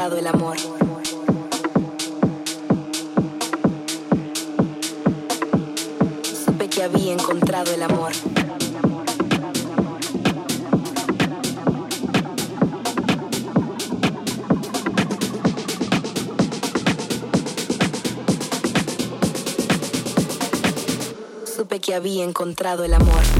encontrado el amor. Supe que había encontrado el amor. Supe que había encontrado el amor.